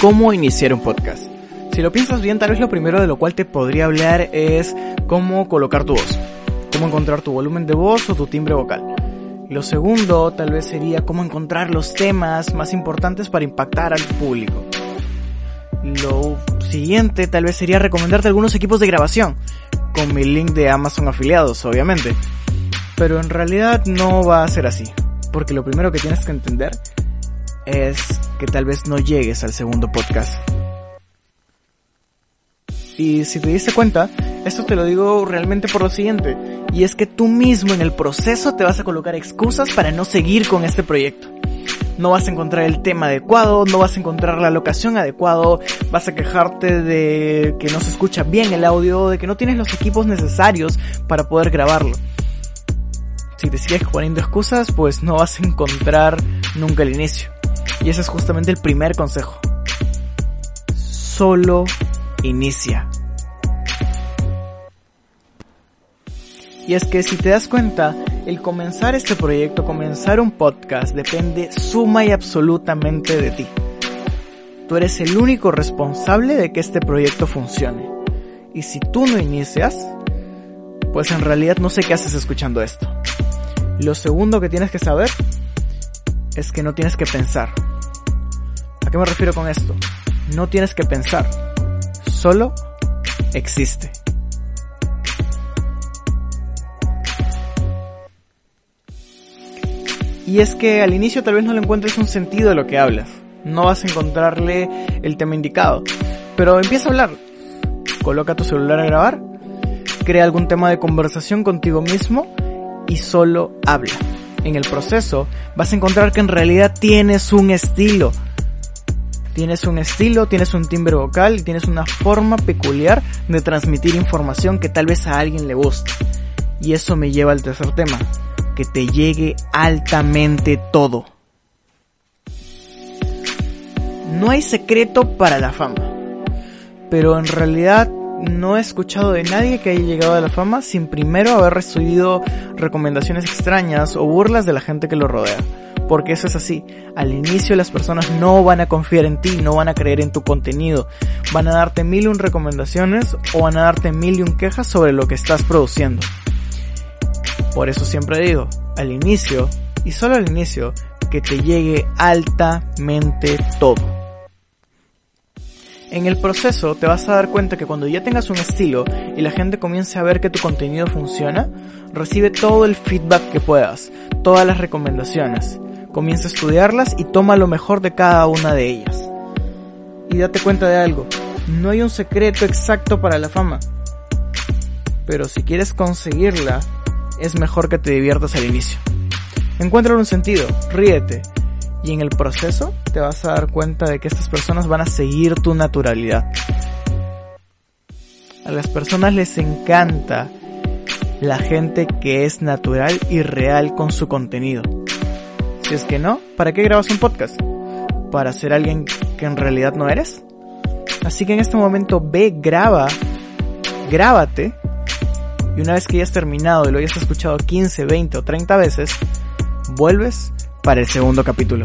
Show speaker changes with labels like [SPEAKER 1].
[SPEAKER 1] cómo iniciar un podcast. Si lo piensas bien, tal vez lo primero de lo cual te podría hablar es cómo colocar tu voz, cómo encontrar tu volumen de voz o tu timbre vocal. Lo segundo tal vez sería cómo encontrar los temas más importantes para impactar al público. Lo siguiente tal vez sería recomendarte algunos equipos de grabación, con mi link de Amazon afiliados, obviamente. Pero en realidad no va a ser así, porque lo primero que tienes que entender es que tal vez no llegues al segundo podcast. Y si te diste cuenta, esto te lo digo realmente por lo siguiente, y es que tú mismo en el proceso te vas a colocar excusas para no seguir con este proyecto. No vas a encontrar el tema adecuado, no vas a encontrar la locación adecuado, vas a quejarte de que no se escucha bien el audio, de que no tienes los equipos necesarios para poder grabarlo. Si te sigues poniendo excusas, pues no vas a encontrar nunca el inicio. Y ese es justamente el primer consejo. Solo inicia. Y es que si te das cuenta, el comenzar este proyecto, comenzar un podcast, depende suma y absolutamente de ti. Tú eres el único responsable de que este proyecto funcione. Y si tú no inicias, pues en realidad no sé qué haces escuchando esto. Lo segundo que tienes que saber es que no tienes que pensar. ¿A qué me refiero con esto? No tienes que pensar, solo existe. Y es que al inicio tal vez no le encuentres un sentido a lo que hablas. No vas a encontrarle el tema indicado. Pero empieza a hablar. Coloca tu celular a grabar. Crea algún tema de conversación contigo mismo y solo habla. En el proceso vas a encontrar que en realidad tienes un estilo. Tienes un estilo, tienes un timbre vocal y tienes una forma peculiar de transmitir información que tal vez a alguien le guste. Y eso me lleva al tercer tema, que te llegue altamente todo. No hay secreto para la fama, pero en realidad no he escuchado de nadie que haya llegado a la fama sin primero haber recibido recomendaciones extrañas o burlas de la gente que lo rodea. Porque eso es así. Al inicio las personas no van a confiar en ti, no van a creer en tu contenido. Van a darte mil y un recomendaciones o van a darte mil y un quejas sobre lo que estás produciendo. Por eso siempre digo, al inicio, y solo al inicio, que te llegue altamente todo. En el proceso te vas a dar cuenta que cuando ya tengas un estilo y la gente comience a ver que tu contenido funciona, recibe todo el feedback que puedas, todas las recomendaciones, comienza a estudiarlas y toma lo mejor de cada una de ellas. Y date cuenta de algo, no hay un secreto exacto para la fama, pero si quieres conseguirla, es mejor que te diviertas al inicio. Encuentra un sentido, ríete, y en el proceso te vas a dar cuenta de que estas personas van a seguir tu naturalidad. A las personas les encanta la gente que es natural y real con su contenido. Si es que no, ¿para qué grabas un podcast? ¿Para ser alguien que en realidad no eres? Así que en este momento ve, graba, grábate y una vez que hayas terminado y lo hayas escuchado 15, 20 o 30 veces, vuelves para el segundo capítulo.